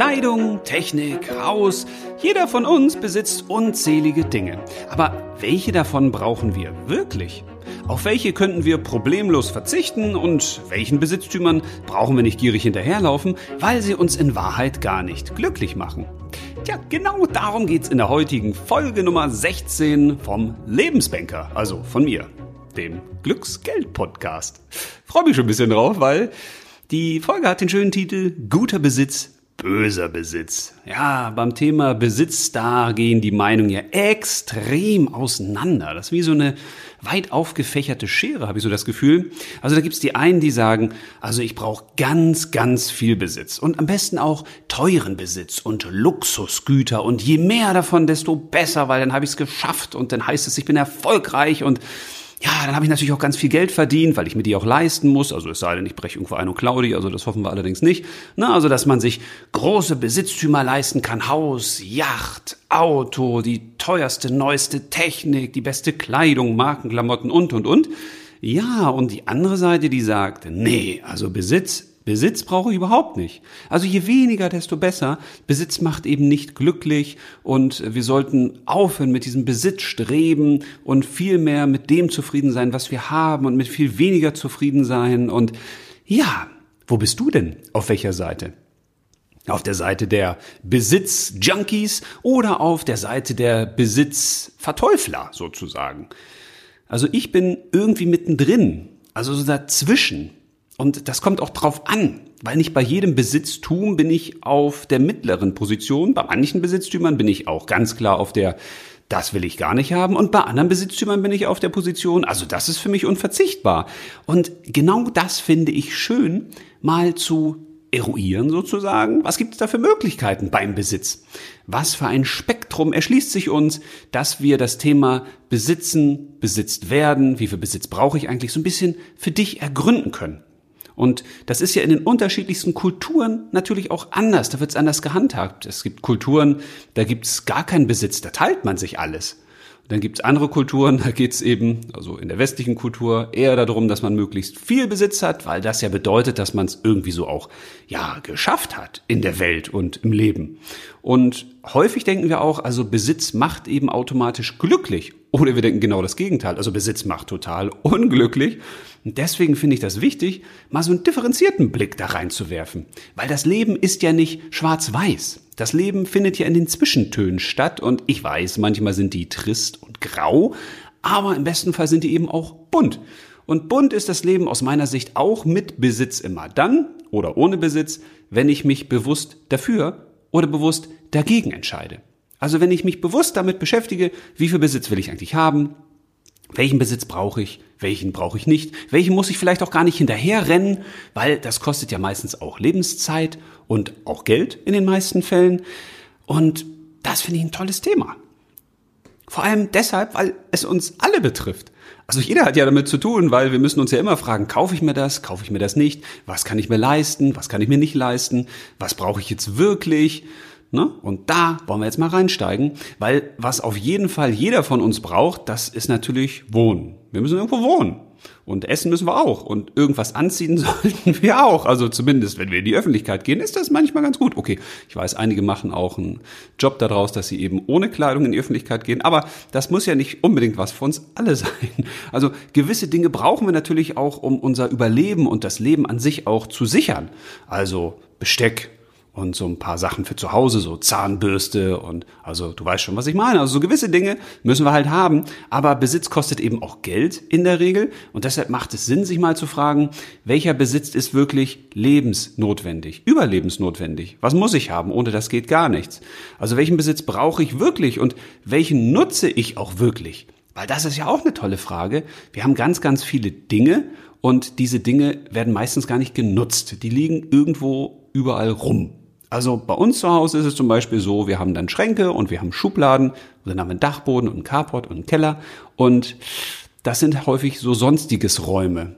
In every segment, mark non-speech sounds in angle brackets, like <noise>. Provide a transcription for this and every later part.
Kleidung, Technik, Haus, jeder von uns besitzt unzählige Dinge. Aber welche davon brauchen wir wirklich? Auf welche könnten wir problemlos verzichten und welchen Besitztümern brauchen wir nicht gierig hinterherlaufen, weil sie uns in Wahrheit gar nicht glücklich machen? Tja, genau darum geht's in der heutigen Folge Nummer 16 vom Lebensbanker, also von mir, dem Glücksgeld-Podcast. Freue mich schon ein bisschen drauf, weil die Folge hat den schönen Titel Guter Besitz böser Besitz. Ja, beim Thema Besitz, da gehen die Meinungen ja extrem auseinander. Das ist wie so eine weit aufgefächerte Schere, habe ich so das Gefühl. Also da gibt's die einen, die sagen, also ich brauche ganz, ganz viel Besitz und am besten auch teuren Besitz und Luxusgüter und je mehr davon, desto besser, weil dann habe ich es geschafft und dann heißt es, ich bin erfolgreich und ja, dann habe ich natürlich auch ganz viel Geld verdient, weil ich mir die auch leisten muss. Also es sei denn, ich breche irgendwo ein und Claudi, also das hoffen wir allerdings nicht. Na, also dass man sich große Besitztümer leisten kann, Haus, Yacht, Auto, die teuerste, neueste Technik, die beste Kleidung, Markenklamotten und und und. Ja, und die andere Seite, die sagt, nee, also Besitz Besitz brauche ich überhaupt nicht. Also je weniger, desto besser. Besitz macht eben nicht glücklich und wir sollten aufhören mit diesem Besitzstreben und viel mehr mit dem zufrieden sein, was wir haben und mit viel weniger zufrieden sein. Und ja, wo bist du denn? Auf welcher Seite? Auf der Seite der Besitz-Junkies oder auf der Seite der Besitz-Verteufler sozusagen? Also ich bin irgendwie mittendrin, also so dazwischen. Und das kommt auch drauf an, weil nicht bei jedem Besitztum bin ich auf der mittleren Position. Bei manchen Besitztümern bin ich auch ganz klar auf der das will ich gar nicht haben. Und bei anderen Besitztümern bin ich auf der Position, also das ist für mich unverzichtbar. Und genau das finde ich schön, mal zu eruieren sozusagen. Was gibt es da für Möglichkeiten beim Besitz? Was für ein Spektrum erschließt sich uns, dass wir das Thema Besitzen, besitzt werden, wie viel Besitz brauche ich eigentlich, so ein bisschen für dich ergründen können. Und das ist ja in den unterschiedlichsten Kulturen natürlich auch anders. Da wird es anders gehandhabt. Es gibt Kulturen, da gibt es gar keinen Besitz, da teilt man sich alles. Dann gibt es andere Kulturen, da geht es eben, also in der westlichen Kultur, eher darum, dass man möglichst viel Besitz hat, weil das ja bedeutet, dass man es irgendwie so auch ja geschafft hat in der Welt und im Leben. Und häufig denken wir auch, also Besitz macht eben automatisch glücklich. Oder wir denken genau das Gegenteil. Also Besitz macht total unglücklich. Und deswegen finde ich das wichtig, mal so einen differenzierten Blick da reinzuwerfen. Weil das Leben ist ja nicht schwarz-weiß. Das Leben findet ja in den Zwischentönen statt. Und ich weiß, manchmal sind die trist und grau. Aber im besten Fall sind die eben auch bunt. Und bunt ist das Leben aus meiner Sicht auch mit Besitz immer dann oder ohne Besitz, wenn ich mich bewusst dafür oder bewusst dagegen entscheide. Also wenn ich mich bewusst damit beschäftige, wie viel Besitz will ich eigentlich haben, welchen Besitz brauche ich, welchen brauche ich nicht, welchen muss ich vielleicht auch gar nicht hinterherrennen, weil das kostet ja meistens auch Lebenszeit und auch Geld in den meisten Fällen. Und das finde ich ein tolles Thema. Vor allem deshalb, weil es uns alle betrifft. Also jeder hat ja damit zu tun, weil wir müssen uns ja immer fragen, kaufe ich mir das, kaufe ich mir das nicht, was kann ich mir leisten, was kann ich mir nicht leisten, was brauche ich jetzt wirklich Ne? Und da wollen wir jetzt mal reinsteigen, weil was auf jeden Fall jeder von uns braucht, das ist natürlich Wohnen. Wir müssen irgendwo wohnen. Und essen müssen wir auch. Und irgendwas anziehen <laughs> sollten wir auch. Also zumindest, wenn wir in die Öffentlichkeit gehen, ist das manchmal ganz gut. Okay, ich weiß, einige machen auch einen Job daraus, dass sie eben ohne Kleidung in die Öffentlichkeit gehen. Aber das muss ja nicht unbedingt was für uns alle <laughs> sein. Also gewisse Dinge brauchen wir natürlich auch, um unser Überleben und das Leben an sich auch zu sichern. Also Besteck, und so ein paar Sachen für zu Hause, so Zahnbürste und also du weißt schon, was ich meine. Also so gewisse Dinge müssen wir halt haben, aber Besitz kostet eben auch Geld in der Regel und deshalb macht es Sinn, sich mal zu fragen, welcher Besitz ist wirklich lebensnotwendig, überlebensnotwendig? Was muss ich haben? Ohne das geht gar nichts. Also welchen Besitz brauche ich wirklich und welchen nutze ich auch wirklich? Weil das ist ja auch eine tolle Frage. Wir haben ganz, ganz viele Dinge und diese Dinge werden meistens gar nicht genutzt. Die liegen irgendwo überall rum. Also bei uns zu Hause ist es zum Beispiel so, wir haben dann Schränke und wir haben Schubladen, dann haben wir einen Dachboden und einen Carport und einen Keller und das sind häufig so sonstiges Räume.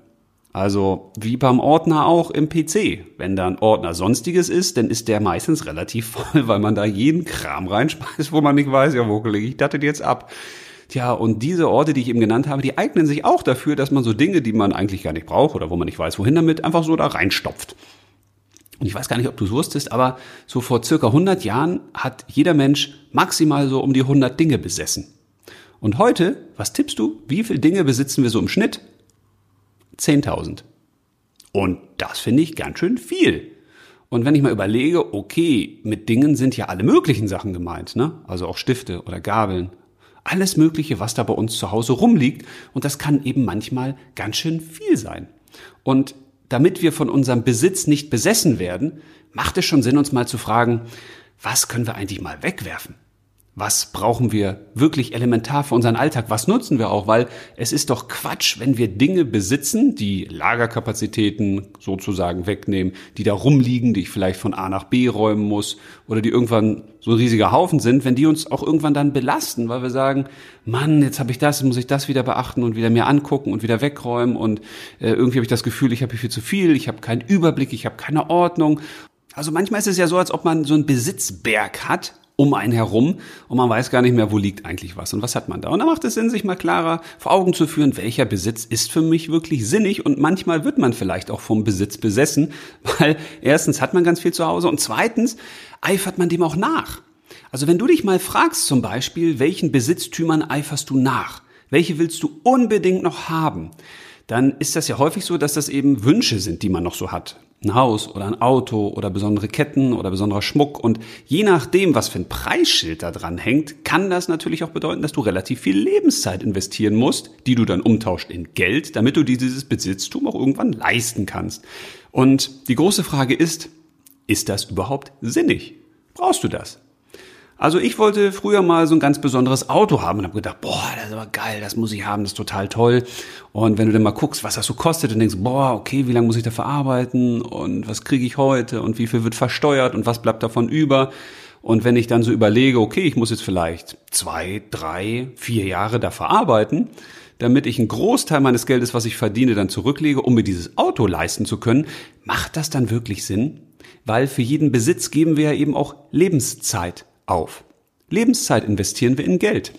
Also wie beim Ordner auch im PC. Wenn da ein Ordner Sonstiges ist, dann ist der meistens relativ <laughs> voll, weil man da jeden Kram reinschmeißt, wo man nicht weiß, ja, wo lege ich das denn jetzt ab? Tja, und diese Orte, die ich eben genannt habe, die eignen sich auch dafür, dass man so Dinge, die man eigentlich gar nicht braucht oder wo man nicht weiß, wohin damit, einfach so da reinstopft. Und ich weiß gar nicht, ob du es wusstest, aber so vor circa 100 Jahren hat jeder Mensch maximal so um die 100 Dinge besessen. Und heute, was tippst du? Wie viele Dinge besitzen wir so im Schnitt? 10.000. Und das finde ich ganz schön viel. Und wenn ich mal überlege, okay, mit Dingen sind ja alle möglichen Sachen gemeint, ne? Also auch Stifte oder Gabeln. Alles Mögliche, was da bei uns zu Hause rumliegt. Und das kann eben manchmal ganz schön viel sein. Und damit wir von unserem Besitz nicht besessen werden, macht es schon Sinn, uns mal zu fragen, was können wir eigentlich mal wegwerfen? Was brauchen wir wirklich elementar für unseren Alltag? Was nutzen wir auch? Weil es ist doch Quatsch, wenn wir Dinge besitzen, die Lagerkapazitäten sozusagen wegnehmen, die da rumliegen, die ich vielleicht von A nach B räumen muss oder die irgendwann so ein riesiger Haufen sind, wenn die uns auch irgendwann dann belasten, weil wir sagen, Mann, jetzt habe ich das, muss ich das wieder beachten und wieder mir angucken und wieder wegräumen und äh, irgendwie habe ich das Gefühl, ich habe hier viel zu viel, ich habe keinen Überblick, ich habe keine Ordnung. Also manchmal ist es ja so, als ob man so einen Besitzberg hat um einen herum und man weiß gar nicht mehr, wo liegt eigentlich was und was hat man da. Und da macht es Sinn, sich mal klarer vor Augen zu führen, welcher Besitz ist für mich wirklich sinnig und manchmal wird man vielleicht auch vom Besitz besessen, <laughs> weil erstens hat man ganz viel zu Hause und zweitens eifert man dem auch nach. Also wenn du dich mal fragst zum Beispiel, welchen Besitztümern eiferst du nach? Welche willst du unbedingt noch haben? Dann ist das ja häufig so, dass das eben Wünsche sind, die man noch so hat ein Haus oder ein Auto oder besondere Ketten oder besonderer Schmuck. Und je nachdem, was für ein Preisschild da dran hängt, kann das natürlich auch bedeuten, dass du relativ viel Lebenszeit investieren musst, die du dann umtauscht in Geld, damit du dieses Besitztum auch irgendwann leisten kannst. Und die große Frage ist, ist das überhaupt sinnig? Brauchst du das? Also ich wollte früher mal so ein ganz besonderes Auto haben und habe gedacht, boah, das ist aber geil, das muss ich haben, das ist total toll. Und wenn du dann mal guckst, was das so kostet und denkst, boah, okay, wie lange muss ich dafür arbeiten und was kriege ich heute und wie viel wird versteuert und was bleibt davon über? Und wenn ich dann so überlege, okay, ich muss jetzt vielleicht zwei, drei, vier Jahre dafür arbeiten, damit ich einen Großteil meines Geldes, was ich verdiene, dann zurücklege, um mir dieses Auto leisten zu können, macht das dann wirklich Sinn? Weil für jeden Besitz geben wir ja eben auch Lebenszeit auf. Lebenszeit investieren wir in Geld.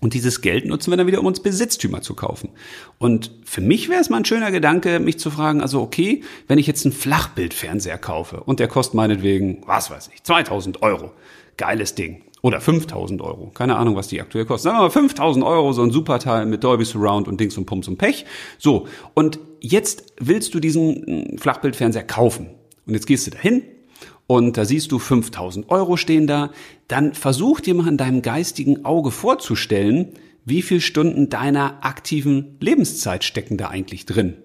Und dieses Geld nutzen wir dann wieder, um uns Besitztümer zu kaufen. Und für mich wäre es mal ein schöner Gedanke, mich zu fragen, also okay, wenn ich jetzt einen Flachbildfernseher kaufe und der kostet meinetwegen, was weiß ich, 2000 Euro. Geiles Ding. Oder 5000 Euro. Keine Ahnung, was die aktuell kostet. Sagen wir mal 5000 Euro, so ein Superteil mit Dolby Surround und Dings und Pumps und Pech. So. Und jetzt willst du diesen Flachbildfernseher kaufen. Und jetzt gehst du dahin, und da siehst du 5000 Euro stehen da, dann versuch dir mal in deinem geistigen Auge vorzustellen, wie viel Stunden deiner aktiven Lebenszeit stecken da eigentlich drin.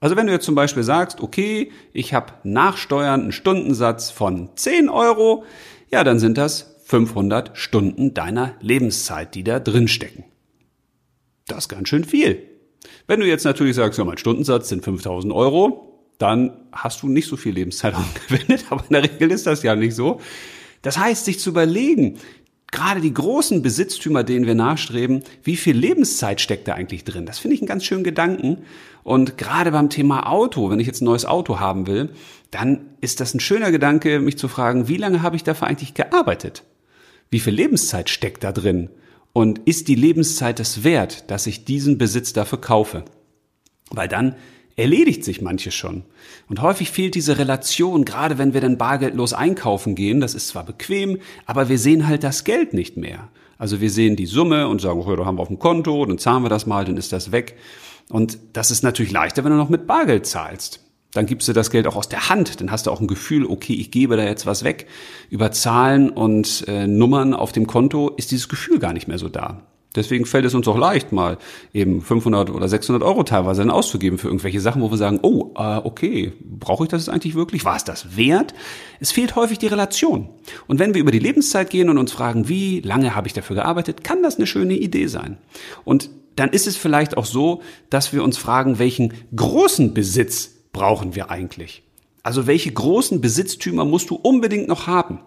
Also wenn du jetzt zum Beispiel sagst, okay, ich habe nach Steuern einen Stundensatz von 10 Euro, ja, dann sind das 500 Stunden deiner Lebenszeit, die da drin stecken. Das ist ganz schön viel. Wenn du jetzt natürlich sagst, ja, mein Stundensatz sind 5000 Euro, dann hast du nicht so viel Lebenszeit <laughs> aufgewendet, aber in der Regel ist das ja nicht so. Das heißt, sich zu überlegen, gerade die großen Besitztümer, denen wir nachstreben, wie viel Lebenszeit steckt da eigentlich drin? Das finde ich einen ganz schönen Gedanken. Und gerade beim Thema Auto, wenn ich jetzt ein neues Auto haben will, dann ist das ein schöner Gedanke, mich zu fragen, wie lange habe ich dafür eigentlich gearbeitet? Wie viel Lebenszeit steckt da drin? Und ist die Lebenszeit es wert, dass ich diesen Besitz dafür kaufe? Weil dann erledigt sich manches schon. Und häufig fehlt diese Relation, gerade wenn wir dann bargeldlos einkaufen gehen. Das ist zwar bequem, aber wir sehen halt das Geld nicht mehr. Also wir sehen die Summe und sagen, okay, da haben wir auf dem Konto, dann zahlen wir das mal, dann ist das weg. Und das ist natürlich leichter, wenn du noch mit Bargeld zahlst. Dann gibst du das Geld auch aus der Hand. Dann hast du auch ein Gefühl, okay, ich gebe da jetzt was weg. Über Zahlen und äh, Nummern auf dem Konto ist dieses Gefühl gar nicht mehr so da. Deswegen fällt es uns auch leicht, mal eben 500 oder 600 Euro teilweise dann auszugeben für irgendwelche Sachen, wo wir sagen, oh, äh, okay, brauche ich das jetzt eigentlich wirklich? War es das wert? Es fehlt häufig die Relation. Und wenn wir über die Lebenszeit gehen und uns fragen, wie lange habe ich dafür gearbeitet, kann das eine schöne Idee sein. Und dann ist es vielleicht auch so, dass wir uns fragen, welchen großen Besitz brauchen wir eigentlich? Also welche großen Besitztümer musst du unbedingt noch haben?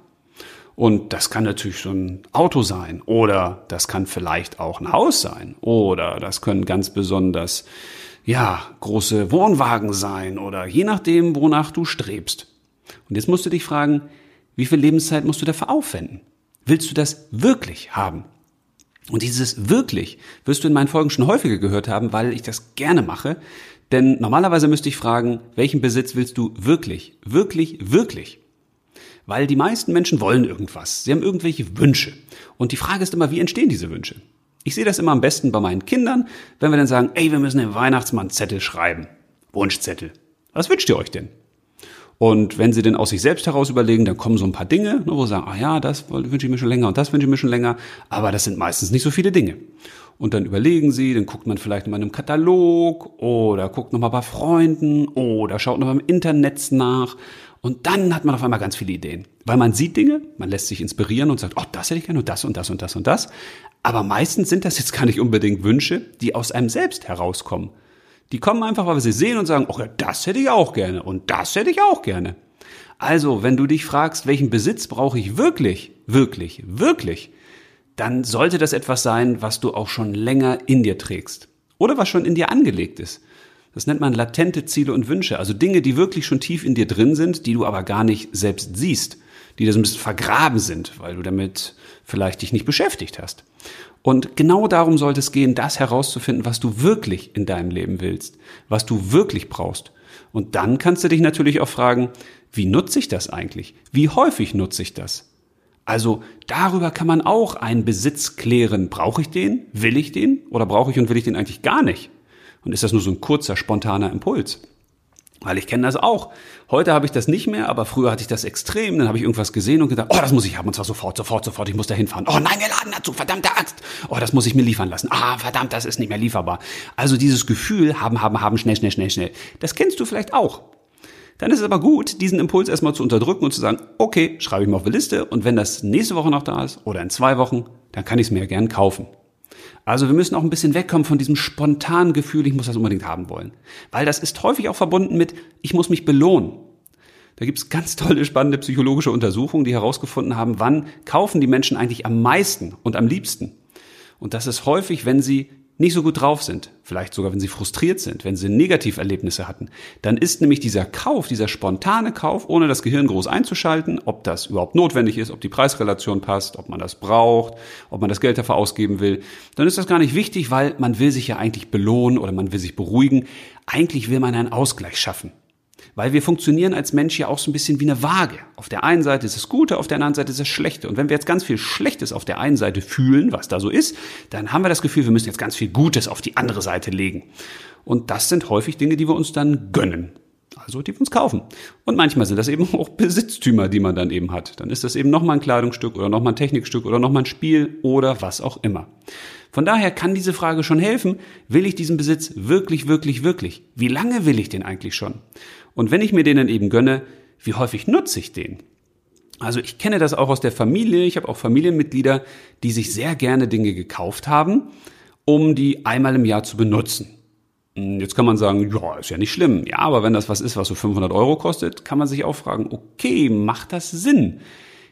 Und das kann natürlich so ein Auto sein oder das kann vielleicht auch ein Haus sein oder das können ganz besonders, ja, große Wohnwagen sein oder je nachdem, wonach du strebst. Und jetzt musst du dich fragen, wie viel Lebenszeit musst du dafür aufwenden? Willst du das wirklich haben? Und dieses wirklich wirst du in meinen Folgen schon häufiger gehört haben, weil ich das gerne mache. Denn normalerweise müsste ich fragen, welchen Besitz willst du wirklich, wirklich, wirklich? Weil die meisten Menschen wollen irgendwas. Sie haben irgendwelche Wünsche. Und die Frage ist immer, wie entstehen diese Wünsche? Ich sehe das immer am besten bei meinen Kindern, wenn wir dann sagen, ey, wir müssen den Weihnachtsmann Zettel schreiben. Wunschzettel. Was wünscht ihr euch denn? Und wenn sie denn aus sich selbst heraus überlegen, dann kommen so ein paar Dinge, ne, wo sie sagen, ah ja, das wünsche ich mir schon länger und das wünsche ich mir schon länger, aber das sind meistens nicht so viele Dinge. Und dann überlegen sie, dann guckt man vielleicht in einem Katalog oder guckt nochmal bei Freunden oder schaut noch im Internet nach. Und dann hat man auf einmal ganz viele Ideen. Weil man sieht Dinge, man lässt sich inspirieren und sagt, oh, das hätte ich gerne und das und das und das und das. Aber meistens sind das jetzt gar nicht unbedingt Wünsche, die aus einem selbst herauskommen. Die kommen einfach, weil wir sie sehen und sagen, ja, das hätte ich auch gerne und das hätte ich auch gerne. Also, wenn du dich fragst, welchen Besitz brauche ich wirklich, wirklich, wirklich, dann sollte das etwas sein, was du auch schon länger in dir trägst oder was schon in dir angelegt ist. Das nennt man latente Ziele und Wünsche, also Dinge, die wirklich schon tief in dir drin sind, die du aber gar nicht selbst siehst, die da so ein bisschen vergraben sind, weil du damit vielleicht dich nicht beschäftigt hast. Und genau darum sollte es gehen, das herauszufinden, was du wirklich in deinem Leben willst, was du wirklich brauchst. Und dann kannst du dich natürlich auch fragen, wie nutze ich das eigentlich? Wie häufig nutze ich das? Also darüber kann man auch einen Besitz klären. Brauche ich den? Will ich den? Oder brauche ich und will ich den eigentlich gar nicht? Und ist das nur so ein kurzer, spontaner Impuls? Weil ich kenne das auch. Heute habe ich das nicht mehr, aber früher hatte ich das extrem. Dann habe ich irgendwas gesehen und gedacht, oh, das muss ich haben. Und zwar sofort, sofort, sofort. Ich muss da hinfahren. Oh nein, wir laden dazu. Verdammte Axt. Oh, das muss ich mir liefern lassen. Ah, verdammt, das ist nicht mehr lieferbar. Also dieses Gefühl, haben, haben, haben, schnell, schnell, schnell, schnell. Das kennst du vielleicht auch. Dann ist es aber gut, diesen Impuls erstmal zu unterdrücken und zu sagen, okay, schreibe ich mal auf die Liste und wenn das nächste Woche noch da ist oder in zwei Wochen, dann kann ich es mir ja gern kaufen. Also wir müssen auch ein bisschen wegkommen von diesem spontanen Gefühl, ich muss das unbedingt haben wollen. Weil das ist häufig auch verbunden mit, ich muss mich belohnen. Da gibt es ganz tolle, spannende psychologische Untersuchungen, die herausgefunden haben, wann kaufen die Menschen eigentlich am meisten und am liebsten. Und das ist häufig, wenn sie nicht so gut drauf sind, vielleicht sogar wenn sie frustriert sind, wenn sie Negativerlebnisse hatten, dann ist nämlich dieser Kauf, dieser spontane Kauf, ohne das Gehirn groß einzuschalten, ob das überhaupt notwendig ist, ob die Preisrelation passt, ob man das braucht, ob man das Geld dafür ausgeben will, dann ist das gar nicht wichtig, weil man will sich ja eigentlich belohnen oder man will sich beruhigen. Eigentlich will man einen Ausgleich schaffen. Weil wir funktionieren als Mensch ja auch so ein bisschen wie eine Waage. Auf der einen Seite ist es Gute, auf der anderen Seite ist es Schlechte. Und wenn wir jetzt ganz viel Schlechtes auf der einen Seite fühlen, was da so ist, dann haben wir das Gefühl, wir müssen jetzt ganz viel Gutes auf die andere Seite legen. Und das sind häufig Dinge, die wir uns dann gönnen. Also die wir uns kaufen. Und manchmal sind das eben auch Besitztümer, die man dann eben hat. Dann ist das eben nochmal ein Kleidungsstück oder nochmal ein Technikstück oder nochmal ein Spiel oder was auch immer. Von daher kann diese Frage schon helfen, will ich diesen Besitz wirklich, wirklich, wirklich? Wie lange will ich den eigentlich schon? Und wenn ich mir den dann eben gönne, wie häufig nutze ich den? Also ich kenne das auch aus der Familie. Ich habe auch Familienmitglieder, die sich sehr gerne Dinge gekauft haben, um die einmal im Jahr zu benutzen. Hm, jetzt kann man sagen, ja, ist ja nicht schlimm. Ja, aber wenn das was ist, was so 500 Euro kostet, kann man sich auch fragen, okay, macht das Sinn?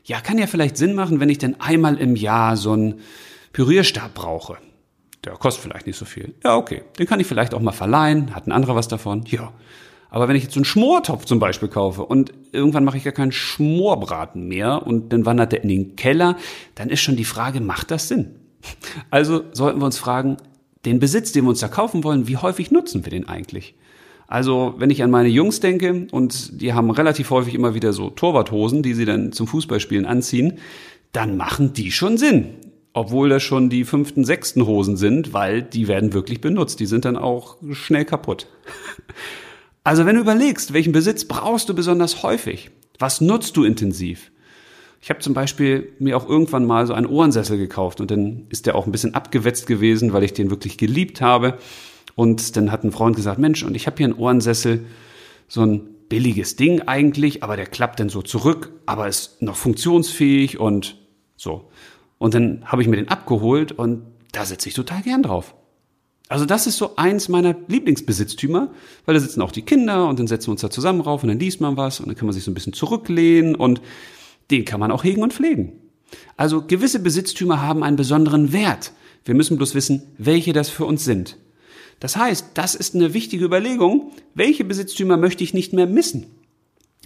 Ja, kann ja vielleicht Sinn machen, wenn ich denn einmal im Jahr so einen Pürierstab brauche. Der kostet vielleicht nicht so viel. Ja, okay. Den kann ich vielleicht auch mal verleihen. Hat ein anderer was davon? Ja. Aber wenn ich jetzt so einen Schmortopf zum Beispiel kaufe und irgendwann mache ich gar keinen Schmorbraten mehr und dann wandert der in den Keller, dann ist schon die Frage, macht das Sinn? Also sollten wir uns fragen, den Besitz, den wir uns da kaufen wollen, wie häufig nutzen wir den eigentlich? Also, wenn ich an meine Jungs denke, und die haben relativ häufig immer wieder so Torwarthosen, die sie dann zum Fußballspielen anziehen, dann machen die schon Sinn. Obwohl das schon die fünften, sechsten Hosen sind, weil die werden wirklich benutzt. Die sind dann auch schnell kaputt. <laughs> Also wenn du überlegst, welchen Besitz brauchst du besonders häufig? Was nutzt du intensiv? Ich habe zum Beispiel mir auch irgendwann mal so einen Ohrensessel gekauft und dann ist der auch ein bisschen abgewetzt gewesen, weil ich den wirklich geliebt habe. Und dann hat ein Freund gesagt, Mensch, und ich habe hier einen Ohrensessel, so ein billiges Ding eigentlich, aber der klappt dann so zurück, aber ist noch funktionsfähig und so. Und dann habe ich mir den abgeholt und da sitze ich total gern drauf. Also das ist so eins meiner Lieblingsbesitztümer, weil da sitzen auch die Kinder und dann setzen wir uns da zusammen rauf und dann liest man was und dann kann man sich so ein bisschen zurücklehnen und den kann man auch hegen und pflegen. Also gewisse Besitztümer haben einen besonderen Wert. Wir müssen bloß wissen, welche das für uns sind. Das heißt, das ist eine wichtige Überlegung, welche Besitztümer möchte ich nicht mehr missen?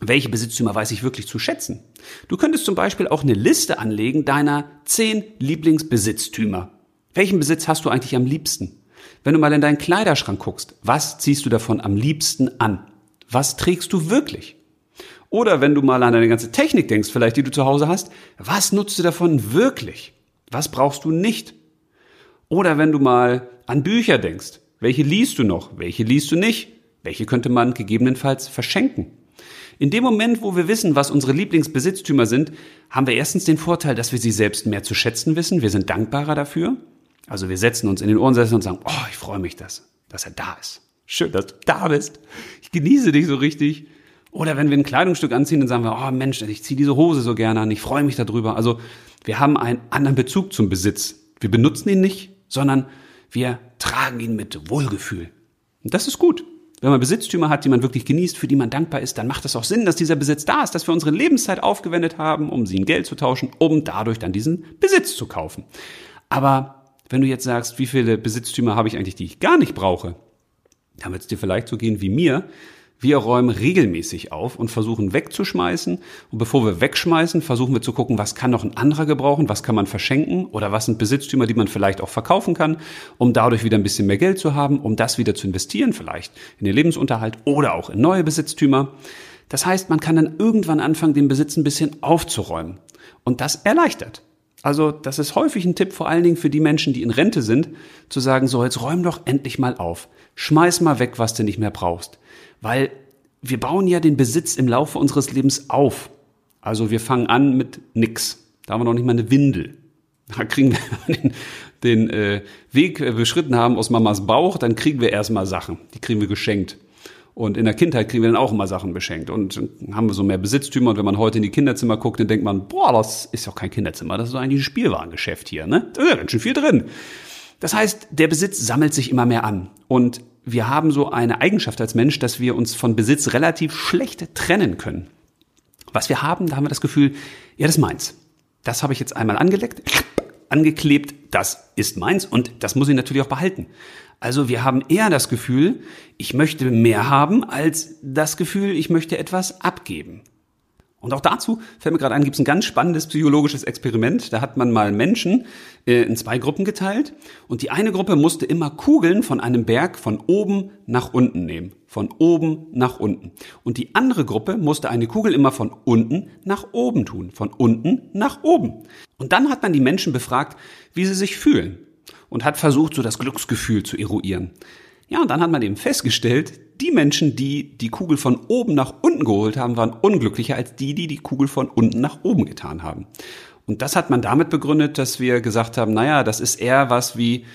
Welche Besitztümer weiß ich wirklich zu schätzen? Du könntest zum Beispiel auch eine Liste anlegen deiner zehn Lieblingsbesitztümer. Welchen Besitz hast du eigentlich am liebsten? Wenn du mal in deinen Kleiderschrank guckst, was ziehst du davon am liebsten an? Was trägst du wirklich? Oder wenn du mal an deine ganze Technik denkst, vielleicht die du zu Hause hast, was nutzt du davon wirklich? Was brauchst du nicht? Oder wenn du mal an Bücher denkst, welche liest du noch, welche liest du nicht, welche könnte man gegebenenfalls verschenken? In dem Moment, wo wir wissen, was unsere Lieblingsbesitztümer sind, haben wir erstens den Vorteil, dass wir sie selbst mehr zu schätzen wissen. Wir sind dankbarer dafür. Also wir setzen uns in den Ohrensessel und sagen, oh, ich freue mich, dass, dass er da ist. Schön, dass du da bist. Ich genieße dich so richtig. Oder wenn wir ein Kleidungsstück anziehen, dann sagen wir, oh Mensch, ich ziehe diese Hose so gerne an, ich freue mich darüber. Also wir haben einen anderen Bezug zum Besitz. Wir benutzen ihn nicht, sondern wir tragen ihn mit Wohlgefühl. Und das ist gut. Wenn man Besitztümer hat, die man wirklich genießt, für die man dankbar ist, dann macht es auch Sinn, dass dieser Besitz da ist, dass wir unsere Lebenszeit aufgewendet haben, um sie in Geld zu tauschen, um dadurch dann diesen Besitz zu kaufen. Aber wenn du jetzt sagst, wie viele Besitztümer habe ich eigentlich, die ich gar nicht brauche, dann wird es dir vielleicht so gehen wie mir, wir räumen regelmäßig auf und versuchen wegzuschmeißen. Und bevor wir wegschmeißen, versuchen wir zu gucken, was kann noch ein anderer gebrauchen, was kann man verschenken oder was sind Besitztümer, die man vielleicht auch verkaufen kann, um dadurch wieder ein bisschen mehr Geld zu haben, um das wieder zu investieren, vielleicht in den Lebensunterhalt oder auch in neue Besitztümer. Das heißt, man kann dann irgendwann anfangen, den Besitz ein bisschen aufzuräumen. Und das erleichtert. Also das ist häufig ein Tipp, vor allen Dingen für die Menschen, die in Rente sind, zu sagen, so jetzt räum doch endlich mal auf. Schmeiß mal weg, was du nicht mehr brauchst. Weil wir bauen ja den Besitz im Laufe unseres Lebens auf. Also wir fangen an mit nix. Da haben wir noch nicht mal eine Windel. Da kriegen wir <laughs> den, den äh, Weg äh, beschritten haben aus Mamas Bauch, dann kriegen wir erstmal Sachen. Die kriegen wir geschenkt. Und in der Kindheit kriegen wir dann auch immer Sachen beschenkt. Und dann haben wir so mehr Besitztümer. Und wenn man heute in die Kinderzimmer guckt, dann denkt man, boah, das ist doch kein Kinderzimmer, das ist doch eigentlich ein Spielwarengeschäft hier, ne? Da ist ja ganz schön viel drin. Das heißt, der Besitz sammelt sich immer mehr an. Und wir haben so eine Eigenschaft als Mensch, dass wir uns von Besitz relativ schlecht trennen können. Was wir haben, da haben wir das Gefühl, ja, das ist meins. Das habe ich jetzt einmal angeleckt, angeklebt, das ist meins und das muss ich natürlich auch behalten. Also wir haben eher das Gefühl, ich möchte mehr haben, als das Gefühl, ich möchte etwas abgeben. Und auch dazu fällt mir gerade ein, gibt es ein ganz spannendes psychologisches Experiment. Da hat man mal Menschen äh, in zwei Gruppen geteilt und die eine Gruppe musste immer Kugeln von einem Berg von oben nach unten nehmen. Von oben nach unten. Und die andere Gruppe musste eine Kugel immer von unten nach oben tun. Von unten nach oben. Und dann hat man die Menschen befragt, wie sie sich fühlen. Und hat versucht, so das Glücksgefühl zu eruieren. Ja, und dann hat man eben festgestellt, die Menschen, die die Kugel von oben nach unten geholt haben, waren unglücklicher als die, die die Kugel von unten nach oben getan haben. Und das hat man damit begründet, dass wir gesagt haben, naja, das ist eher was wie,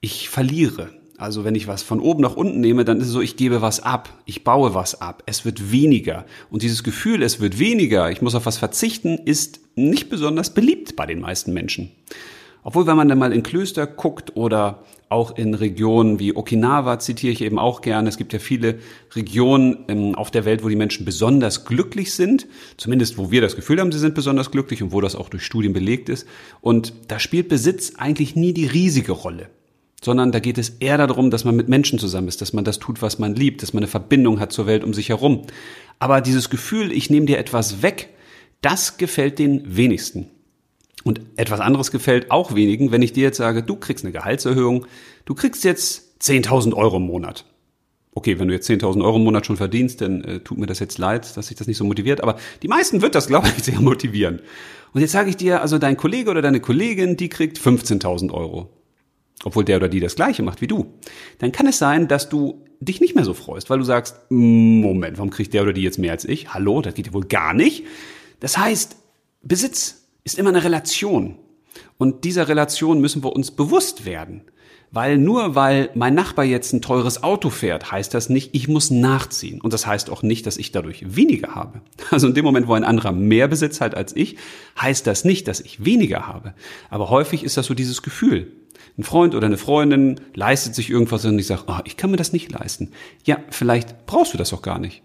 ich verliere. Also wenn ich was von oben nach unten nehme, dann ist es so, ich gebe was ab, ich baue was ab, es wird weniger. Und dieses Gefühl, es wird weniger, ich muss auf was verzichten, ist nicht besonders beliebt bei den meisten Menschen. Obwohl, wenn man dann mal in Klöster guckt oder auch in Regionen wie Okinawa zitiere ich eben auch gerne. Es gibt ja viele Regionen ähm, auf der Welt, wo die Menschen besonders glücklich sind. Zumindest, wo wir das Gefühl haben, sie sind besonders glücklich und wo das auch durch Studien belegt ist. Und da spielt Besitz eigentlich nie die riesige Rolle. Sondern da geht es eher darum, dass man mit Menschen zusammen ist, dass man das tut, was man liebt, dass man eine Verbindung hat zur Welt um sich herum. Aber dieses Gefühl, ich nehme dir etwas weg, das gefällt den wenigsten. Und etwas anderes gefällt auch wenigen, wenn ich dir jetzt sage, du kriegst eine Gehaltserhöhung, du kriegst jetzt 10.000 Euro im Monat. Okay, wenn du jetzt 10.000 Euro im Monat schon verdienst, dann äh, tut mir das jetzt leid, dass sich das nicht so motiviert. Aber die meisten wird das, glaube ich, <laughs> sehr motivieren. Und jetzt sage ich dir, also dein Kollege oder deine Kollegin, die kriegt 15.000 Euro. Obwohl der oder die das Gleiche macht wie du. Dann kann es sein, dass du dich nicht mehr so freust, weil du sagst, Moment, warum kriegt der oder die jetzt mehr als ich? Hallo, das geht ja wohl gar nicht. Das heißt, Besitz ist immer eine Relation. Und dieser Relation müssen wir uns bewusst werden. Weil nur weil mein Nachbar jetzt ein teures Auto fährt, heißt das nicht, ich muss nachziehen. Und das heißt auch nicht, dass ich dadurch weniger habe. Also in dem Moment, wo ein anderer mehr Besitz hat als ich, heißt das nicht, dass ich weniger habe. Aber häufig ist das so dieses Gefühl. Ein Freund oder eine Freundin leistet sich irgendwas und ich sage, oh, ich kann mir das nicht leisten. Ja, vielleicht brauchst du das auch gar nicht.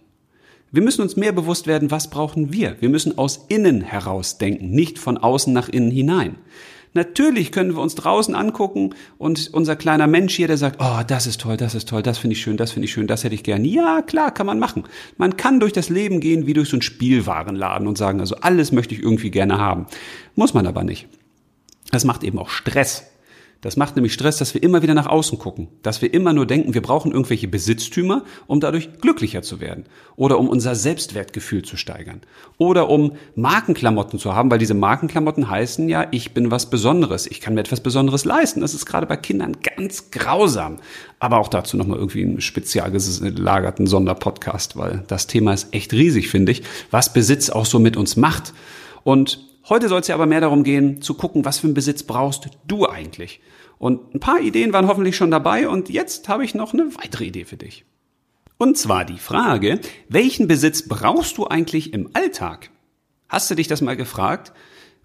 Wir müssen uns mehr bewusst werden, was brauchen wir. Wir müssen aus innen heraus denken, nicht von außen nach innen hinein. Natürlich können wir uns draußen angucken und unser kleiner Mensch hier, der sagt, oh, das ist toll, das ist toll, das finde ich schön, das finde ich schön, das hätte ich gern. Ja, klar, kann man machen. Man kann durch das Leben gehen wie durch so einen Spielwarenladen und sagen, also alles möchte ich irgendwie gerne haben. Muss man aber nicht. Das macht eben auch Stress. Das macht nämlich Stress, dass wir immer wieder nach außen gucken, dass wir immer nur denken, wir brauchen irgendwelche Besitztümer, um dadurch glücklicher zu werden oder um unser Selbstwertgefühl zu steigern oder um Markenklamotten zu haben, weil diese Markenklamotten heißen ja, ich bin was Besonderes, ich kann mir etwas Besonderes leisten. Das ist gerade bei Kindern ganz grausam. Aber auch dazu nochmal irgendwie einen spezial gelagerten Sonderpodcast, weil das Thema ist echt riesig, finde ich, was Besitz auch so mit uns macht. Und Heute soll es ja aber mehr darum gehen, zu gucken, was für einen Besitz brauchst du eigentlich. Und ein paar Ideen waren hoffentlich schon dabei und jetzt habe ich noch eine weitere Idee für dich. Und zwar die Frage, welchen Besitz brauchst du eigentlich im Alltag? Hast du dich das mal gefragt?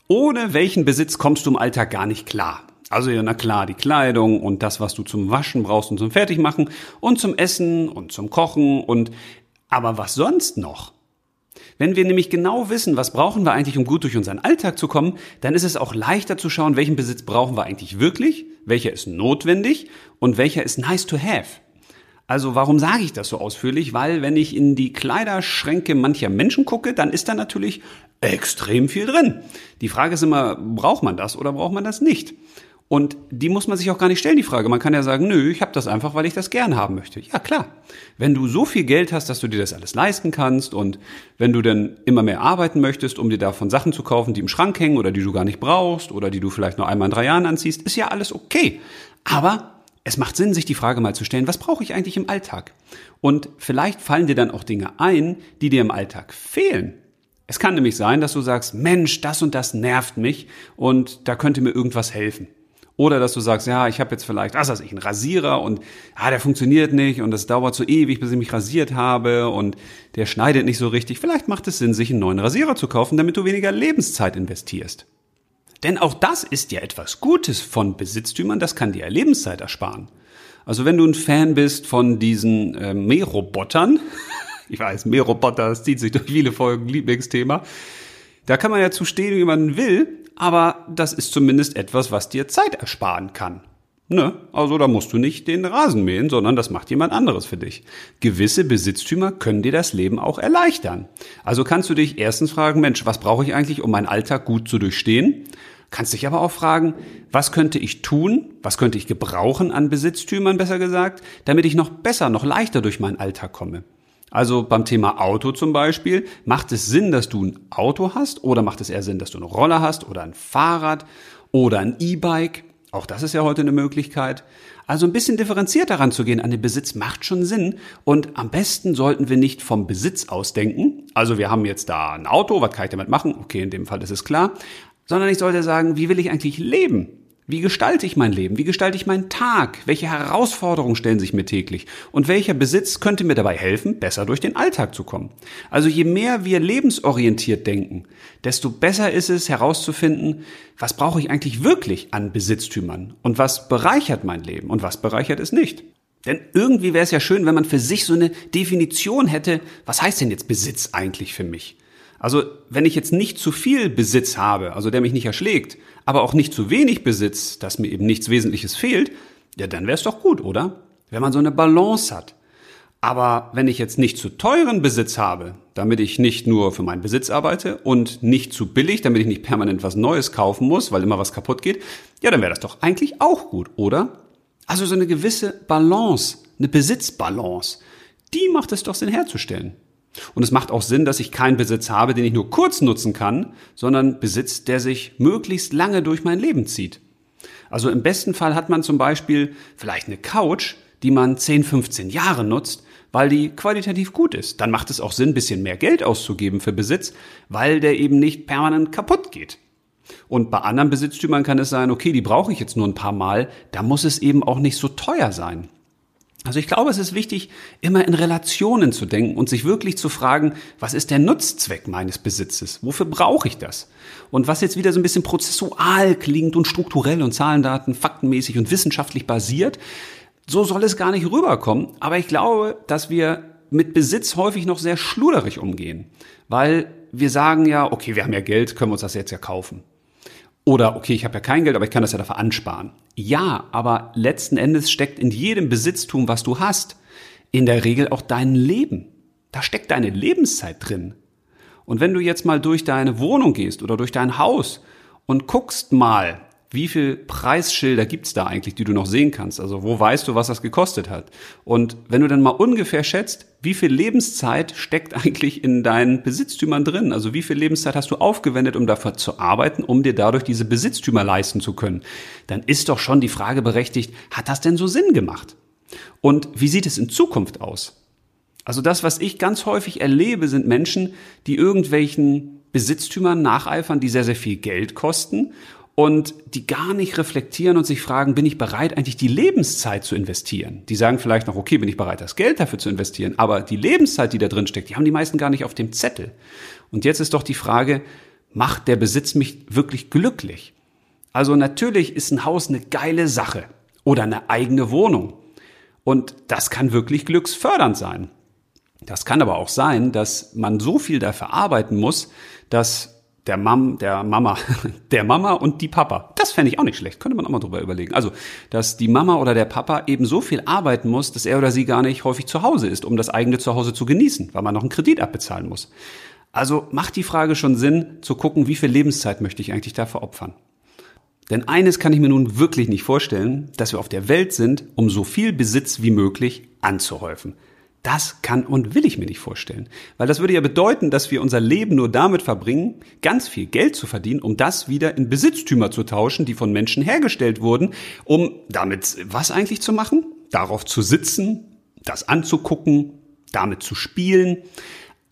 Ohne welchen Besitz kommst du im Alltag gar nicht klar. Also ja, na klar, die Kleidung und das, was du zum Waschen brauchst und zum Fertigmachen und zum Essen und zum Kochen und aber was sonst noch? Wenn wir nämlich genau wissen, was brauchen wir eigentlich, um gut durch unseren Alltag zu kommen, dann ist es auch leichter zu schauen, welchen Besitz brauchen wir eigentlich wirklich, welcher ist notwendig und welcher ist nice to have. Also warum sage ich das so ausführlich? Weil wenn ich in die Kleiderschränke mancher Menschen gucke, dann ist da natürlich extrem viel drin. Die Frage ist immer, braucht man das oder braucht man das nicht? Und die muss man sich auch gar nicht stellen, die Frage. Man kann ja sagen, nö, ich habe das einfach, weil ich das gern haben möchte. Ja, klar. Wenn du so viel Geld hast, dass du dir das alles leisten kannst und wenn du dann immer mehr arbeiten möchtest, um dir davon Sachen zu kaufen, die im Schrank hängen oder die du gar nicht brauchst oder die du vielleicht nur einmal in drei Jahren anziehst, ist ja alles okay. Aber es macht Sinn, sich die Frage mal zu stellen, was brauche ich eigentlich im Alltag? Und vielleicht fallen dir dann auch Dinge ein, die dir im Alltag fehlen. Es kann nämlich sein, dass du sagst, Mensch, das und das nervt mich und da könnte mir irgendwas helfen. Oder dass du sagst, ja, ich habe jetzt vielleicht, was weiß ich, einen Rasierer und ah, der funktioniert nicht und das dauert so ewig, bis ich mich rasiert habe und der schneidet nicht so richtig. Vielleicht macht es Sinn, sich einen neuen Rasierer zu kaufen, damit du weniger Lebenszeit investierst. Denn auch das ist ja etwas Gutes von Besitztümern, das kann dir Lebenszeit ersparen. Also wenn du ein Fan bist von diesen äh, Mährobotern, <laughs> ich weiß, Mähroboter, das zieht sich durch viele Folgen, Lieblingsthema, da kann man ja zu stehen, wie man will, aber das ist zumindest etwas, was dir Zeit ersparen kann. Ne? Also da musst du nicht den Rasen mähen, sondern das macht jemand anderes für dich. Gewisse Besitztümer können dir das Leben auch erleichtern. Also kannst du dich erstens fragen, Mensch, was brauche ich eigentlich, um meinen Alltag gut zu durchstehen? Kannst dich aber auch fragen, was könnte ich tun, was könnte ich gebrauchen an Besitztümern, besser gesagt, damit ich noch besser, noch leichter durch meinen Alltag komme. Also beim Thema Auto zum Beispiel, macht es Sinn, dass du ein Auto hast oder macht es eher Sinn, dass du eine Roller hast oder ein Fahrrad oder ein E-Bike? Auch das ist ja heute eine Möglichkeit. Also ein bisschen differenziert daran zu gehen an den Besitz macht schon Sinn. Und am besten sollten wir nicht vom Besitz ausdenken. Also wir haben jetzt da ein Auto, was kann ich damit machen? Okay, in dem Fall ist es klar. Sondern ich sollte sagen, wie will ich eigentlich leben? Wie gestalte ich mein Leben? Wie gestalte ich meinen Tag? Welche Herausforderungen stellen sich mir täglich? Und welcher Besitz könnte mir dabei helfen, besser durch den Alltag zu kommen? Also je mehr wir lebensorientiert denken, desto besser ist es herauszufinden, was brauche ich eigentlich wirklich an Besitztümern? Und was bereichert mein Leben? Und was bereichert es nicht? Denn irgendwie wäre es ja schön, wenn man für sich so eine Definition hätte, was heißt denn jetzt Besitz eigentlich für mich? Also wenn ich jetzt nicht zu viel Besitz habe, also der mich nicht erschlägt, aber auch nicht zu wenig Besitz, dass mir eben nichts Wesentliches fehlt, ja, dann wäre es doch gut, oder? Wenn man so eine Balance hat. Aber wenn ich jetzt nicht zu teuren Besitz habe, damit ich nicht nur für meinen Besitz arbeite und nicht zu billig, damit ich nicht permanent was Neues kaufen muss, weil immer was kaputt geht, ja, dann wäre das doch eigentlich auch gut, oder? Also so eine gewisse Balance, eine Besitzbalance, die macht es doch Sinn herzustellen. Und es macht auch Sinn, dass ich keinen Besitz habe, den ich nur kurz nutzen kann, sondern Besitz, der sich möglichst lange durch mein Leben zieht. Also im besten Fall hat man zum Beispiel vielleicht eine Couch, die man 10, 15 Jahre nutzt, weil die qualitativ gut ist. Dann macht es auch Sinn, ein bisschen mehr Geld auszugeben für Besitz, weil der eben nicht permanent kaputt geht. Und bei anderen Besitztümern kann es sein, okay, die brauche ich jetzt nur ein paar Mal, da muss es eben auch nicht so teuer sein. Also ich glaube, es ist wichtig, immer in Relationen zu denken und sich wirklich zu fragen, was ist der Nutzzweck meines Besitzes? Wofür brauche ich das? Und was jetzt wieder so ein bisschen prozessual klingt und strukturell und Zahlendaten, faktenmäßig und wissenschaftlich basiert, so soll es gar nicht rüberkommen. Aber ich glaube, dass wir mit Besitz häufig noch sehr schluderig umgehen, weil wir sagen ja, okay, wir haben ja Geld, können wir uns das jetzt ja kaufen. Oder okay, ich habe ja kein Geld, aber ich kann das ja dafür ansparen. Ja, aber letzten Endes steckt in jedem Besitztum, was du hast, in der Regel auch dein Leben. Da steckt deine Lebenszeit drin. Und wenn du jetzt mal durch deine Wohnung gehst oder durch dein Haus und guckst mal, wie viel Preisschilder gibt's da eigentlich, die du noch sehen kannst? Also wo weißt du, was das gekostet hat? Und wenn du dann mal ungefähr schätzt, wie viel Lebenszeit steckt <laughs> eigentlich in deinen Besitztümern drin? Also wie viel Lebenszeit hast du aufgewendet, um dafür zu arbeiten, um dir dadurch diese Besitztümer leisten zu können? Dann ist doch schon die Frage berechtigt, hat das denn so Sinn gemacht? Und wie sieht es in Zukunft aus? Also das, was ich ganz häufig erlebe, sind Menschen, die irgendwelchen Besitztümern nacheifern, die sehr, sehr viel Geld kosten und die gar nicht reflektieren und sich fragen, bin ich bereit, eigentlich die Lebenszeit zu investieren? Die sagen vielleicht noch, okay, bin ich bereit, das Geld dafür zu investieren, aber die Lebenszeit, die da drin steckt, die haben die meisten gar nicht auf dem Zettel. Und jetzt ist doch die Frage, macht der Besitz mich wirklich glücklich? Also natürlich ist ein Haus eine geile Sache oder eine eigene Wohnung. Und das kann wirklich glücksfördernd sein. Das kann aber auch sein, dass man so viel dafür arbeiten muss, dass der Mam, der Mama, <laughs> der Mama und die Papa. Das fände ich auch nicht schlecht. Könnte man auch mal drüber überlegen. Also, dass die Mama oder der Papa eben so viel arbeiten muss, dass er oder sie gar nicht häufig zu Hause ist, um das eigene Zuhause zu genießen, weil man noch einen Kredit abbezahlen muss. Also macht die Frage schon Sinn, zu gucken, wie viel Lebenszeit möchte ich eigentlich dafür opfern. Denn eines kann ich mir nun wirklich nicht vorstellen, dass wir auf der Welt sind, um so viel Besitz wie möglich anzuhäufen. Das kann und will ich mir nicht vorstellen. Weil das würde ja bedeuten, dass wir unser Leben nur damit verbringen, ganz viel Geld zu verdienen, um das wieder in Besitztümer zu tauschen, die von Menschen hergestellt wurden, um damit was eigentlich zu machen? Darauf zu sitzen, das anzugucken, damit zu spielen.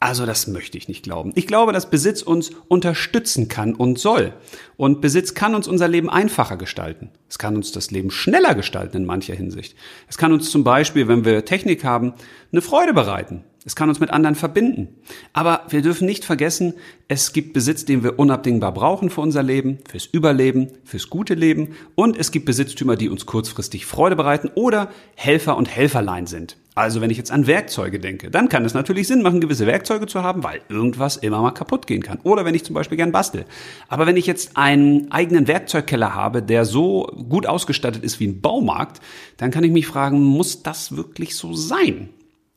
Also das möchte ich nicht glauben. Ich glaube, dass Besitz uns unterstützen kann und soll. Und Besitz kann uns unser Leben einfacher gestalten. Es kann uns das Leben schneller gestalten in mancher Hinsicht. Es kann uns zum Beispiel, wenn wir Technik haben, eine Freude bereiten. Es kann uns mit anderen verbinden. Aber wir dürfen nicht vergessen, es gibt Besitz, den wir unabdingbar brauchen für unser Leben, fürs Überleben, fürs gute Leben. Und es gibt Besitztümer, die uns kurzfristig Freude bereiten oder Helfer und Helferlein sind. Also wenn ich jetzt an Werkzeuge denke, dann kann es natürlich Sinn machen, gewisse Werkzeuge zu haben, weil irgendwas immer mal kaputt gehen kann. Oder wenn ich zum Beispiel gern bastel. Aber wenn ich jetzt einen eigenen Werkzeugkeller habe, der so gut ausgestattet ist wie ein Baumarkt, dann kann ich mich fragen, muss das wirklich so sein?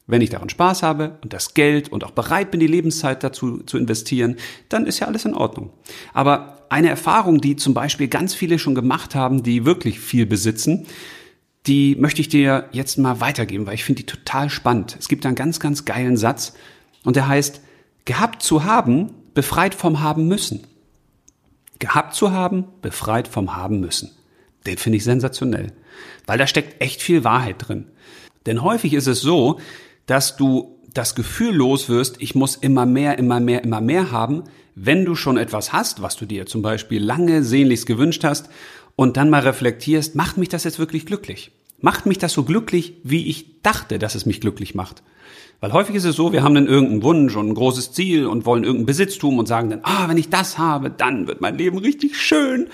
Wenn ich daran Spaß habe und das Geld und auch bereit bin, die Lebenszeit dazu zu investieren, dann ist ja alles in Ordnung. Aber eine Erfahrung, die zum Beispiel ganz viele schon gemacht haben, die wirklich viel besitzen, die möchte ich dir jetzt mal weitergeben, weil ich finde die total spannend. Es gibt einen ganz, ganz geilen Satz und der heißt, gehabt zu haben, befreit vom haben müssen. Gehabt zu haben, befreit vom haben müssen. Den finde ich sensationell, weil da steckt echt viel Wahrheit drin. Denn häufig ist es so, dass du das Gefühl los wirst, ich muss immer mehr, immer mehr, immer mehr haben, wenn du schon etwas hast, was du dir zum Beispiel lange sehnlichst gewünscht hast und dann mal reflektierst, macht mich das jetzt wirklich glücklich? Macht mich das so glücklich, wie ich dachte, dass es mich glücklich macht? Weil häufig ist es so, wir haben dann irgendeinen Wunsch und ein großes Ziel und wollen irgendein Besitztum und sagen dann, ah, wenn ich das habe, dann wird mein Leben richtig schön.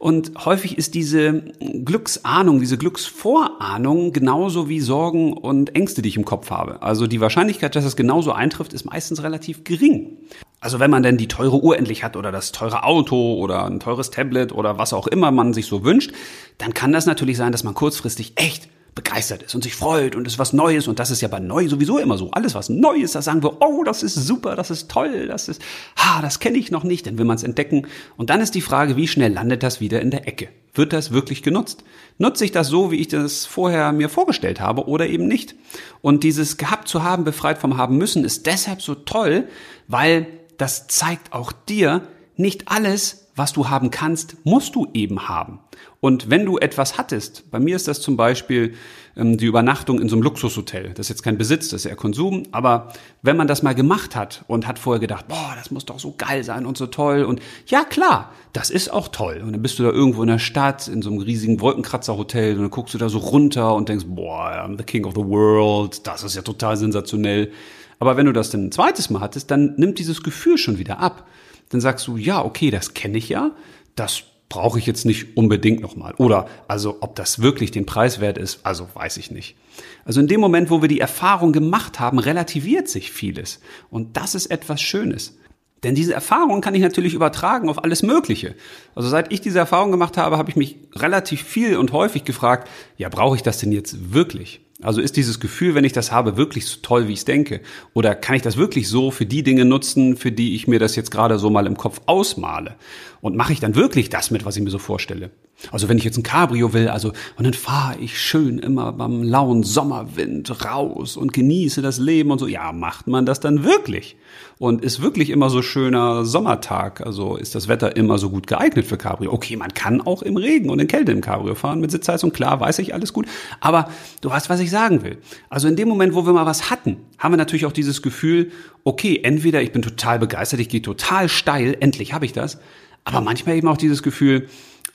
Und häufig ist diese Glücksahnung, diese Glücksvorahnung genauso wie Sorgen und Ängste, die ich im Kopf habe. Also die Wahrscheinlichkeit, dass es genauso eintrifft, ist meistens relativ gering. Also wenn man denn die teure Uhr endlich hat oder das teure Auto oder ein teures Tablet oder was auch immer man sich so wünscht, dann kann das natürlich sein, dass man kurzfristig echt begeistert ist und sich freut und es ist was Neues und das ist ja bei neu sowieso immer so. Alles was neu ist, da sagen wir, oh, das ist super, das ist toll, das ist, ha, das kenne ich noch nicht, dann will man es entdecken. Und dann ist die Frage, wie schnell landet das wieder in der Ecke? Wird das wirklich genutzt? Nutze ich das so, wie ich das vorher mir vorgestellt habe oder eben nicht? Und dieses gehabt zu haben, befreit vom haben müssen, ist deshalb so toll, weil das zeigt auch dir, nicht alles, was du haben kannst, musst du eben haben. Und wenn du etwas hattest, bei mir ist das zum Beispiel ähm, die Übernachtung in so einem Luxushotel. Das ist jetzt kein Besitz, das ist eher Konsum. Aber wenn man das mal gemacht hat und hat vorher gedacht, boah, das muss doch so geil sein und so toll. Und ja, klar, das ist auch toll. Und dann bist du da irgendwo in der Stadt, in so einem riesigen Wolkenkratzerhotel und dann guckst du da so runter und denkst, boah, I'm the king of the world. Das ist ja total sensationell. Aber wenn du das dann ein zweites Mal hattest, dann nimmt dieses Gefühl schon wieder ab. Dann sagst du, ja, okay, das kenne ich ja. Das brauche ich jetzt nicht unbedingt nochmal. Oder also ob das wirklich den Preis wert ist, also weiß ich nicht. Also in dem Moment, wo wir die Erfahrung gemacht haben, relativiert sich vieles. Und das ist etwas Schönes. Denn diese Erfahrung kann ich natürlich übertragen auf alles Mögliche. Also seit ich diese Erfahrung gemacht habe, habe ich mich relativ viel und häufig gefragt, ja, brauche ich das denn jetzt wirklich? Also ist dieses Gefühl, wenn ich das habe, wirklich so toll, wie ich es denke? Oder kann ich das wirklich so für die Dinge nutzen, für die ich mir das jetzt gerade so mal im Kopf ausmale? Und mache ich dann wirklich das mit, was ich mir so vorstelle? Also wenn ich jetzt ein Cabrio will, also und dann fahre ich schön immer beim lauen Sommerwind raus und genieße das Leben und so. Ja, macht man das dann wirklich? Und ist wirklich immer so schöner Sommertag? Also ist das Wetter immer so gut geeignet für Cabrio? Okay, man kann auch im Regen und in Kälte im Cabrio fahren mit Sitzheizung, klar, weiß ich alles gut. Aber du weißt, was ich sagen will. Also in dem Moment, wo wir mal was hatten, haben wir natürlich auch dieses Gefühl, okay, entweder ich bin total begeistert, ich gehe total steil, endlich habe ich das. Aber manchmal eben auch dieses Gefühl,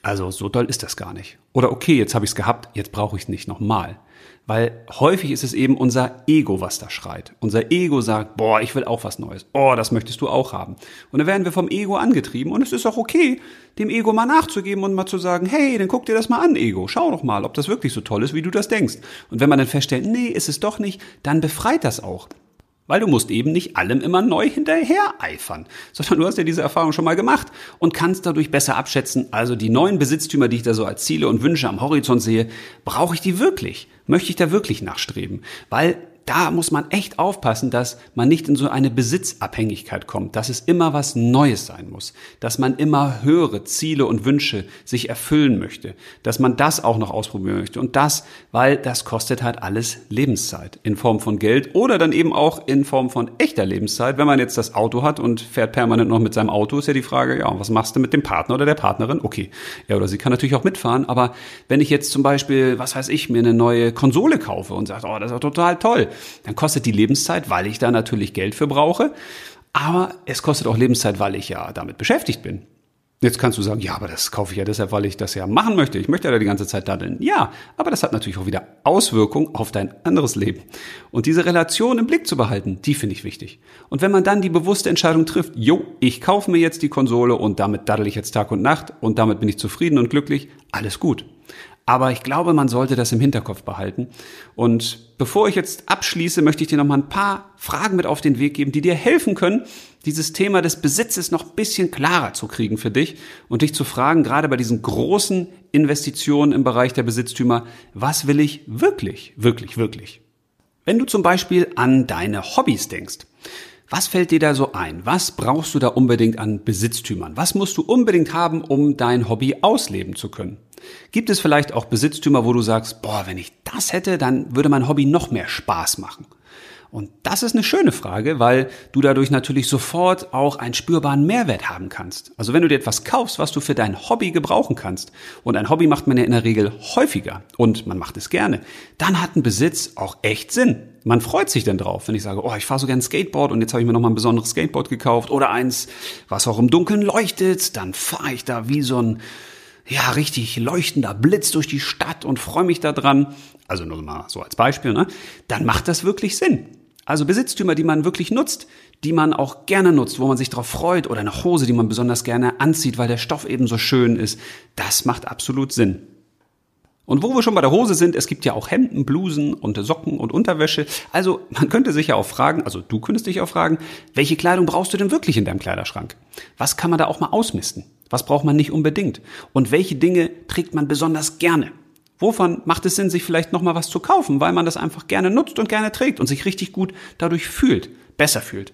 also so doll ist das gar nicht. Oder okay, jetzt habe ich es gehabt, jetzt brauche ich es nicht nochmal. Weil häufig ist es eben unser Ego, was da schreit. Unser Ego sagt, boah, ich will auch was Neues. Oh, das möchtest du auch haben. Und dann werden wir vom Ego angetrieben und es ist auch okay, dem Ego mal nachzugeben und mal zu sagen, hey, dann guck dir das mal an, Ego. Schau doch mal, ob das wirklich so toll ist, wie du das denkst. Und wenn man dann feststellt, nee, ist es doch nicht, dann befreit das auch. Weil du musst eben nicht allem immer neu hinterher eifern, sondern du hast ja diese Erfahrung schon mal gemacht und kannst dadurch besser abschätzen, also die neuen Besitztümer, die ich da so als Ziele und Wünsche am Horizont sehe, brauche ich die wirklich? Möchte ich da wirklich nachstreben? Weil da muss man echt aufpassen, dass man nicht in so eine Besitzabhängigkeit kommt, dass es immer was Neues sein muss, dass man immer höhere Ziele und Wünsche sich erfüllen möchte, dass man das auch noch ausprobieren möchte und das, weil das kostet halt alles Lebenszeit in Form von Geld oder dann eben auch in Form von echter Lebenszeit. Wenn man jetzt das Auto hat und fährt permanent noch mit seinem Auto, ist ja die Frage, ja, was machst du mit dem Partner oder der Partnerin? Okay, er oder sie kann natürlich auch mitfahren, aber wenn ich jetzt zum Beispiel, was weiß ich, mir eine neue Konsole kaufe und sage, oh, das ist total toll, dann kostet die Lebenszeit, weil ich da natürlich Geld für brauche. Aber es kostet auch Lebenszeit, weil ich ja damit beschäftigt bin. Jetzt kannst du sagen, ja, aber das kaufe ich ja deshalb, weil ich das ja machen möchte. Ich möchte ja die ganze Zeit daddeln. Ja, aber das hat natürlich auch wieder Auswirkungen auf dein anderes Leben. Und diese Relation im Blick zu behalten, die finde ich wichtig. Und wenn man dann die bewusste Entscheidung trifft, jo, ich kaufe mir jetzt die Konsole und damit daddel ich jetzt Tag und Nacht und damit bin ich zufrieden und glücklich, alles gut. Aber ich glaube, man sollte das im Hinterkopf behalten. Und bevor ich jetzt abschließe, möchte ich dir noch mal ein paar Fragen mit auf den Weg geben, die dir helfen können, dieses Thema des Besitzes noch ein bisschen klarer zu kriegen für dich und dich zu fragen, gerade bei diesen großen Investitionen im Bereich der Besitztümer, was will ich wirklich, wirklich, wirklich? Wenn du zum Beispiel an deine Hobbys denkst, was fällt dir da so ein? Was brauchst du da unbedingt an Besitztümern? Was musst du unbedingt haben, um dein Hobby ausleben zu können? Gibt es vielleicht auch Besitztümer, wo du sagst, boah, wenn ich das hätte, dann würde mein Hobby noch mehr Spaß machen? Und das ist eine schöne Frage, weil du dadurch natürlich sofort auch einen spürbaren Mehrwert haben kannst. Also wenn du dir etwas kaufst, was du für dein Hobby gebrauchen kannst, und ein Hobby macht man ja in der Regel häufiger und man macht es gerne, dann hat ein Besitz auch echt Sinn. Man freut sich dann drauf, wenn ich sage, oh, ich fahre so gern Skateboard und jetzt habe ich mir noch mal ein besonderes Skateboard gekauft oder eins, was auch im Dunkeln leuchtet, dann fahre ich da wie so ein ja, richtig leuchtender Blitz durch die Stadt und freue mich da dran, also nur mal so als Beispiel, ne? dann macht das wirklich Sinn. Also Besitztümer, die man wirklich nutzt, die man auch gerne nutzt, wo man sich drauf freut oder eine Hose, die man besonders gerne anzieht, weil der Stoff eben so schön ist, das macht absolut Sinn. Und wo wir schon bei der Hose sind, es gibt ja auch Hemden, Blusen und Socken und Unterwäsche. Also man könnte sich ja auch fragen, also du könntest dich auch fragen, welche Kleidung brauchst du denn wirklich in deinem Kleiderschrank? Was kann man da auch mal ausmisten? Was braucht man nicht unbedingt? Und welche Dinge trägt man besonders gerne? Wovon macht es Sinn, sich vielleicht nochmal was zu kaufen, weil man das einfach gerne nutzt und gerne trägt und sich richtig gut dadurch fühlt, besser fühlt?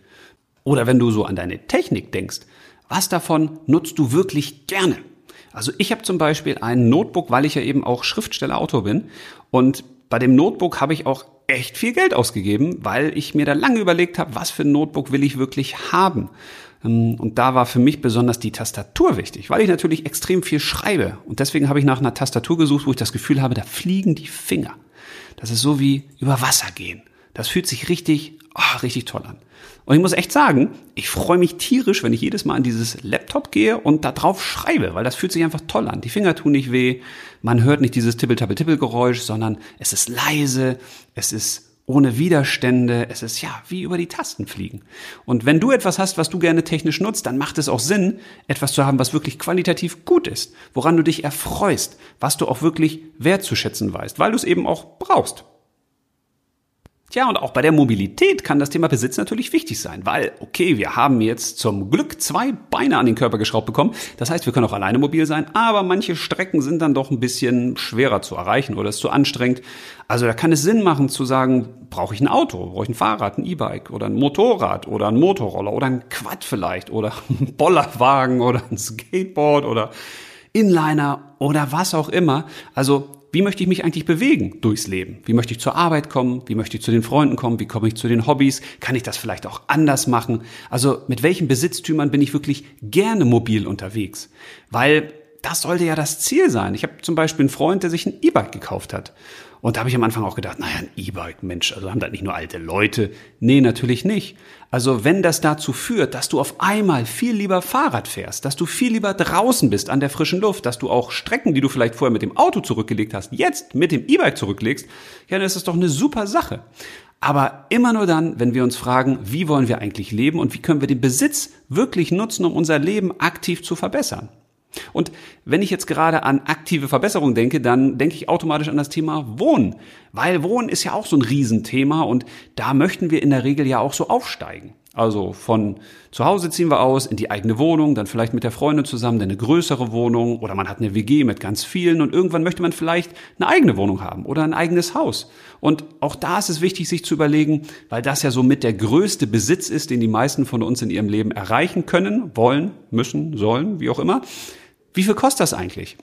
Oder wenn du so an deine Technik denkst, was davon nutzt du wirklich gerne? Also ich habe zum Beispiel ein Notebook, weil ich ja eben auch Schriftsteller, Autor bin. Und bei dem Notebook habe ich auch echt viel Geld ausgegeben, weil ich mir da lange überlegt habe, was für ein Notebook will ich wirklich haben. Ähm, und da war für mich besonders die Tastatur wichtig, weil ich natürlich extrem viel schreibe. Und deswegen habe ich nach einer Tastatur gesucht, wo ich das Gefühl habe, da fliegen die Finger. Das ist so wie über Wasser gehen. Das fühlt sich richtig, oh, richtig toll an. Und ich muss echt sagen, ich freue mich tierisch, wenn ich jedes Mal an dieses Laptop gehe und da drauf schreibe, weil das fühlt sich einfach toll an. Die Finger tun nicht weh, man hört nicht dieses Tippel-Tappel-Tippel-Geräusch, sondern es ist leise, es ist ohne Widerstände, es ist ja wie über die Tasten fliegen. Und wenn du etwas hast, was du gerne technisch nutzt, dann macht es auch Sinn, etwas zu haben, was wirklich qualitativ gut ist, woran du dich erfreust, was du auch wirklich wertzuschätzen weißt, weil du es eben auch brauchst. Tja, und auch bei der Mobilität kann das Thema Besitz natürlich wichtig sein, weil, okay, wir haben jetzt zum Glück zwei Beine an den Körper geschraubt bekommen. Das heißt, wir können auch alleine mobil sein, aber manche Strecken sind dann doch ein bisschen schwerer zu erreichen oder ist zu anstrengend. Also da kann es Sinn machen zu sagen, brauche ich ein Auto, brauche ich ein Fahrrad, ein E-Bike oder ein Motorrad oder ein Motorroller oder ein Quad vielleicht oder ein Bollerwagen oder ein Skateboard oder Inliner oder was auch immer. Also wie möchte ich mich eigentlich bewegen durchs Leben? Wie möchte ich zur Arbeit kommen? Wie möchte ich zu den Freunden kommen? Wie komme ich zu den Hobbys? Kann ich das vielleicht auch anders machen? Also mit welchen Besitztümern bin ich wirklich gerne mobil unterwegs? Weil das sollte ja das Ziel sein. Ich habe zum Beispiel einen Freund, der sich ein E-Bike gekauft hat. Und da habe ich am Anfang auch gedacht, naja, ein E-Bike, Mensch, also haben das nicht nur alte Leute. Nee, natürlich nicht. Also wenn das dazu führt, dass du auf einmal viel lieber Fahrrad fährst, dass du viel lieber draußen bist an der frischen Luft, dass du auch Strecken, die du vielleicht vorher mit dem Auto zurückgelegt hast, jetzt mit dem E-Bike zurücklegst, ja, dann ist das doch eine super Sache. Aber immer nur dann, wenn wir uns fragen, wie wollen wir eigentlich leben und wie können wir den Besitz wirklich nutzen, um unser Leben aktiv zu verbessern. Und wenn ich jetzt gerade an aktive Verbesserung denke, dann denke ich automatisch an das Thema Wohnen. Weil Wohnen ist ja auch so ein Riesenthema und da möchten wir in der Regel ja auch so aufsteigen. Also von zu Hause ziehen wir aus in die eigene Wohnung, dann vielleicht mit der Freundin zusammen eine größere Wohnung oder man hat eine WG mit ganz vielen und irgendwann möchte man vielleicht eine eigene Wohnung haben oder ein eigenes Haus. Und auch da ist es wichtig, sich zu überlegen, weil das ja somit der größte Besitz ist, den die meisten von uns in ihrem Leben erreichen können, wollen, müssen, sollen, wie auch immer wie viel kostet das eigentlich?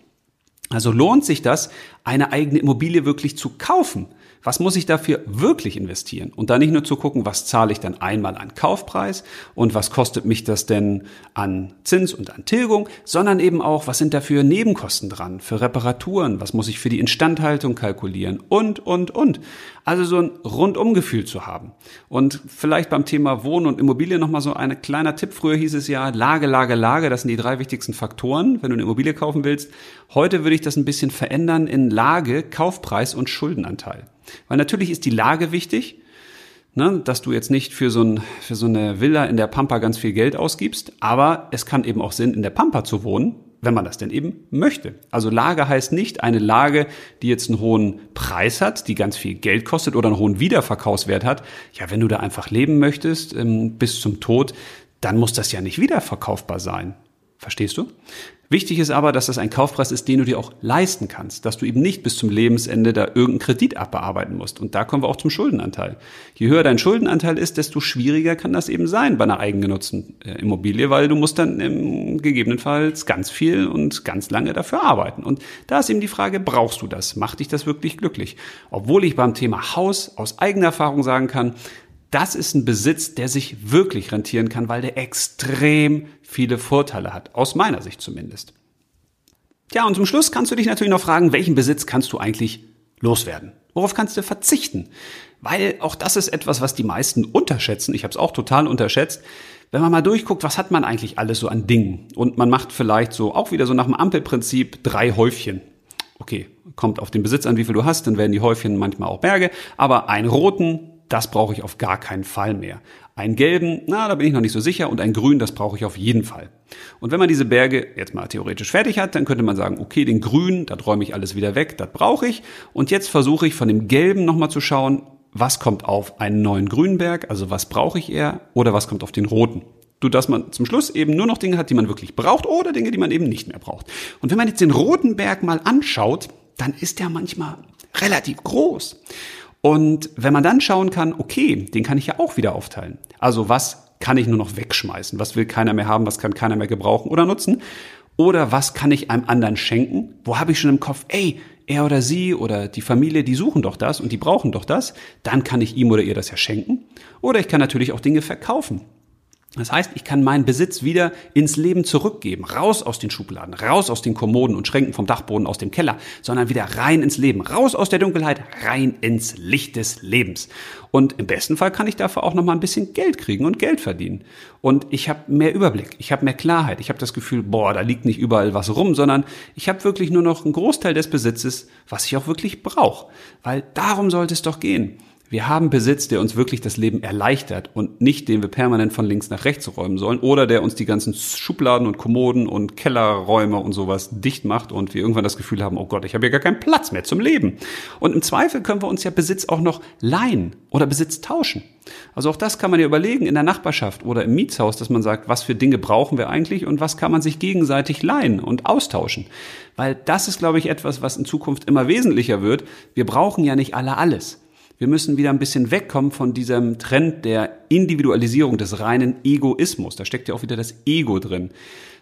Also lohnt sich das, eine eigene Immobilie wirklich zu kaufen? Was muss ich dafür wirklich investieren? Und da nicht nur zu gucken, was zahle ich dann einmal an Kaufpreis und was kostet mich das denn an Zins und an Tilgung, sondern eben auch, was sind dafür Nebenkosten dran, für Reparaturen, was muss ich für die Instandhaltung kalkulieren und, und, und. Also so ein Rundumgefühl zu haben. Und vielleicht beim Thema Wohnen und Immobilie nochmal so ein kleiner Tipp. Früher hieß es ja Lage, Lage, Lage. Das sind die drei wichtigsten Faktoren, wenn du eine Immobilie kaufen willst. Heute würde ich das ein bisschen verändern in Lage, Kaufpreis und Schuldenanteil. Weil natürlich ist die Lage wichtig, ne, dass du jetzt nicht für so, ein, für so eine Villa in der Pampa ganz viel Geld ausgibst, aber es kann eben auch Sinn, in der Pampa zu wohnen, wenn man das denn eben möchte. Also Lage heißt nicht eine Lage, die jetzt einen hohen Preis hat, die ganz viel Geld kostet oder einen hohen Wiederverkaufswert hat. Ja, wenn du da einfach leben möchtest ähm, bis zum Tod, dann muss das ja nicht wiederverkaufbar sein. Verstehst du? Wichtig ist aber, dass das ein Kaufpreis ist, den du dir auch leisten kannst, dass du eben nicht bis zum Lebensende da irgendeinen Kredit abbearbeiten musst. Und da kommen wir auch zum Schuldenanteil. Je höher dein Schuldenanteil ist, desto schwieriger kann das eben sein bei einer eigengenutzten äh, Immobilie, weil du musst dann ähm, gegebenenfalls ganz viel und ganz lange dafür arbeiten. Und da ist eben die Frage, brauchst du das? Macht dich das wirklich glücklich? Obwohl ich beim Thema Haus aus eigener Erfahrung sagen kann, das ist ein Besitz, der sich wirklich rentieren kann, weil der extrem viele Vorteile hat. Aus meiner Sicht zumindest. Tja, und zum Schluss kannst du dich natürlich noch fragen, welchen Besitz kannst du eigentlich loswerden? Worauf kannst du verzichten? Weil auch das ist etwas, was die meisten unterschätzen. Ich habe es auch total unterschätzt. Wenn man mal durchguckt, was hat man eigentlich alles so an Dingen? Und man macht vielleicht so auch wieder so nach dem Ampelprinzip drei Häufchen. Okay, kommt auf den Besitz an, wie viel du hast, dann werden die Häufchen manchmal auch Berge. Aber einen roten, das brauche ich auf gar keinen Fall mehr. Einen gelben, na, da bin ich noch nicht so sicher, und einen grünen, das brauche ich auf jeden Fall. Und wenn man diese Berge jetzt mal theoretisch fertig hat, dann könnte man sagen, okay, den grünen, da räume ich alles wieder weg, das brauche ich. Und jetzt versuche ich von dem gelben nochmal zu schauen, was kommt auf einen neuen grünen Berg, also was brauche ich eher, oder was kommt auf den roten. Du, dass man zum Schluss eben nur noch Dinge hat, die man wirklich braucht, oder Dinge, die man eben nicht mehr braucht. Und wenn man jetzt den roten Berg mal anschaut, dann ist der manchmal relativ groß. Und wenn man dann schauen kann, okay, den kann ich ja auch wieder aufteilen. Also was kann ich nur noch wegschmeißen? Was will keiner mehr haben? Was kann keiner mehr gebrauchen oder nutzen? Oder was kann ich einem anderen schenken? Wo habe ich schon im Kopf, ey, er oder sie oder die Familie, die suchen doch das und die brauchen doch das. Dann kann ich ihm oder ihr das ja schenken. Oder ich kann natürlich auch Dinge verkaufen. Das heißt, ich kann meinen Besitz wieder ins Leben zurückgeben, raus aus den Schubladen, raus aus den Kommoden und Schränken vom Dachboden aus dem Keller, sondern wieder rein ins Leben, raus aus der Dunkelheit, rein ins Licht des Lebens. Und im besten Fall kann ich dafür auch noch mal ein bisschen Geld kriegen und Geld verdienen. Und ich habe mehr Überblick, ich habe mehr Klarheit, ich habe das Gefühl, boah, da liegt nicht überall was rum, sondern ich habe wirklich nur noch einen Großteil des Besitzes, was ich auch wirklich brauche, weil darum sollte es doch gehen. Wir haben Besitz, der uns wirklich das Leben erleichtert und nicht den wir permanent von links nach rechts räumen sollen oder der uns die ganzen Schubladen und Kommoden und Kellerräume und sowas dicht macht und wir irgendwann das Gefühl haben, oh Gott, ich habe ja gar keinen Platz mehr zum Leben. Und im Zweifel können wir uns ja Besitz auch noch leihen oder Besitz tauschen. Also auch das kann man ja überlegen in der Nachbarschaft oder im Mietshaus, dass man sagt, was für Dinge brauchen wir eigentlich und was kann man sich gegenseitig leihen und austauschen. Weil das ist, glaube ich, etwas, was in Zukunft immer wesentlicher wird. Wir brauchen ja nicht alle alles. Wir müssen wieder ein bisschen wegkommen von diesem Trend der Individualisierung des reinen Egoismus. Da steckt ja auch wieder das Ego drin.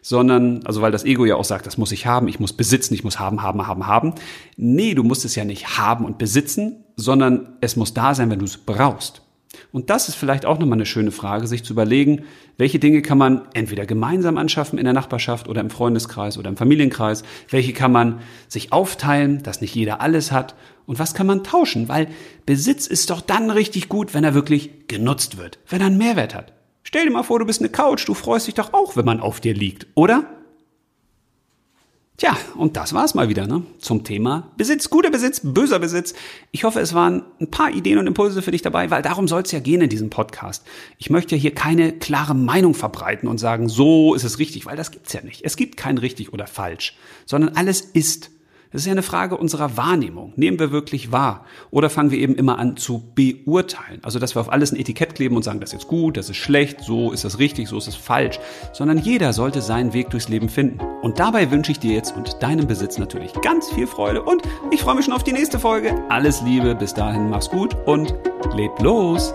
Sondern, also weil das Ego ja auch sagt, das muss ich haben, ich muss besitzen, ich muss haben, haben, haben, haben. Nee, du musst es ja nicht haben und besitzen, sondern es muss da sein, wenn du es brauchst. Und das ist vielleicht auch nochmal eine schöne Frage, sich zu überlegen, welche Dinge kann man entweder gemeinsam anschaffen in der Nachbarschaft oder im Freundeskreis oder im Familienkreis, welche kann man sich aufteilen, dass nicht jeder alles hat und was kann man tauschen, weil Besitz ist doch dann richtig gut, wenn er wirklich genutzt wird, wenn er einen Mehrwert hat. Stell dir mal vor, du bist eine Couch, du freust dich doch auch, wenn man auf dir liegt, oder? Tja, und das war's mal wieder ne? zum Thema Besitz. Guter Besitz, böser Besitz. Ich hoffe, es waren ein paar Ideen und Impulse für dich dabei, weil darum soll es ja gehen in diesem Podcast. Ich möchte hier keine klare Meinung verbreiten und sagen, so ist es richtig, weil das gibt's ja nicht. Es gibt kein richtig oder falsch, sondern alles ist. Es ist ja eine Frage unserer Wahrnehmung. Nehmen wir wirklich wahr? Oder fangen wir eben immer an zu beurteilen? Also, dass wir auf alles ein Etikett kleben und sagen, das ist jetzt gut, das ist schlecht, so ist das richtig, so ist es falsch. Sondern jeder sollte seinen Weg durchs Leben finden. Und dabei wünsche ich dir jetzt und deinem Besitz natürlich ganz viel Freude und ich freue mich schon auf die nächste Folge. Alles Liebe, bis dahin mach's gut und leb los!